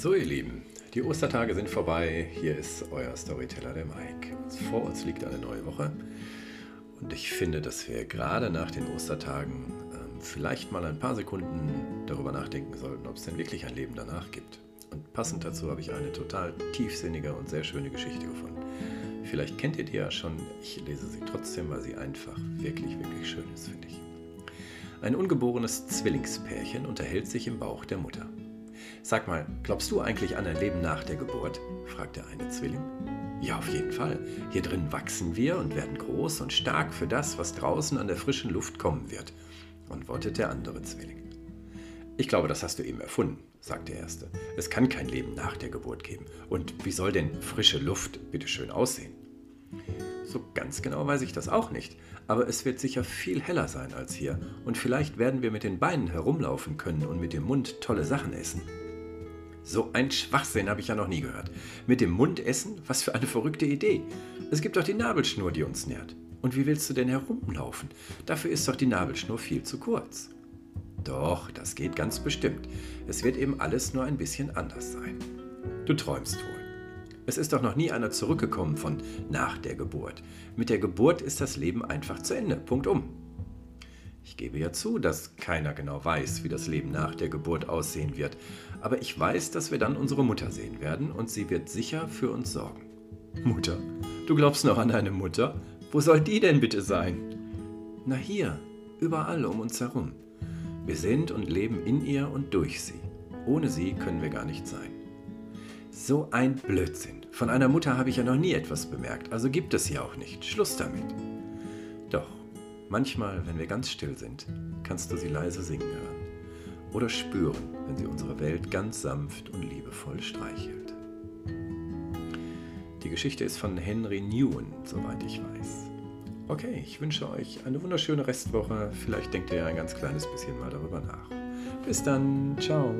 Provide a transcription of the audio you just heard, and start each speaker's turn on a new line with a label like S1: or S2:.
S1: So, ihr Lieben, die Ostertage sind vorbei. Hier ist euer Storyteller, der Mike. Vor uns liegt eine neue Woche. Und ich finde, dass wir gerade nach den Ostertagen ähm, vielleicht mal ein paar Sekunden darüber nachdenken sollten, ob es denn wirklich ein Leben danach gibt. Und passend dazu habe ich eine total tiefsinnige und sehr schöne Geschichte gefunden. Vielleicht kennt ihr die ja schon, ich lese sie trotzdem, weil sie einfach wirklich, wirklich schön ist, finde ich. Ein ungeborenes Zwillingspärchen unterhält sich im Bauch der Mutter. Sag mal, glaubst du eigentlich an ein Leben nach der Geburt? fragt der eine Zwilling. Ja, auf jeden Fall. Hier drin wachsen wir und werden groß und stark für das, was draußen an der frischen Luft kommen wird, antwortet der andere Zwilling. Ich glaube, das hast du eben erfunden, sagt der Erste. Es kann kein Leben nach der Geburt geben. Und wie soll denn frische Luft bitte schön aussehen? So ganz genau weiß ich das auch nicht, aber es wird sicher viel heller sein als hier und vielleicht werden wir mit den Beinen herumlaufen können und mit dem Mund tolle Sachen essen. So ein Schwachsinn habe ich ja noch nie gehört. Mit dem Mund essen? Was für eine verrückte Idee. Es gibt doch die Nabelschnur, die uns nährt. Und wie willst du denn herumlaufen? Dafür ist doch die Nabelschnur viel zu kurz. Doch, das geht ganz bestimmt. Es wird eben alles nur ein bisschen anders sein. Du träumst wohl. Es ist doch noch nie einer zurückgekommen von nach der Geburt. Mit der Geburt ist das Leben einfach zu Ende. Punkt um. Ich gebe ja zu, dass keiner genau weiß, wie das Leben nach der Geburt aussehen wird. Aber ich weiß, dass wir dann unsere Mutter sehen werden und sie wird sicher für uns sorgen. Mutter? Du glaubst noch an eine Mutter? Wo soll die denn bitte sein? Na hier, überall um uns herum. Wir sind und leben in ihr und durch sie. Ohne sie können wir gar nicht sein. So ein Blödsinn. Von einer Mutter habe ich ja noch nie etwas bemerkt, also gibt es sie auch nicht. Schluss damit. Manchmal, wenn wir ganz still sind, kannst du sie leise singen hören. Oder spüren, wenn sie unsere Welt ganz sanft und liebevoll streichelt. Die Geschichte ist von Henry Newen, soweit ich weiß. Okay, ich wünsche euch eine wunderschöne Restwoche. Vielleicht denkt ihr ein ganz kleines bisschen mal darüber nach. Bis dann, ciao.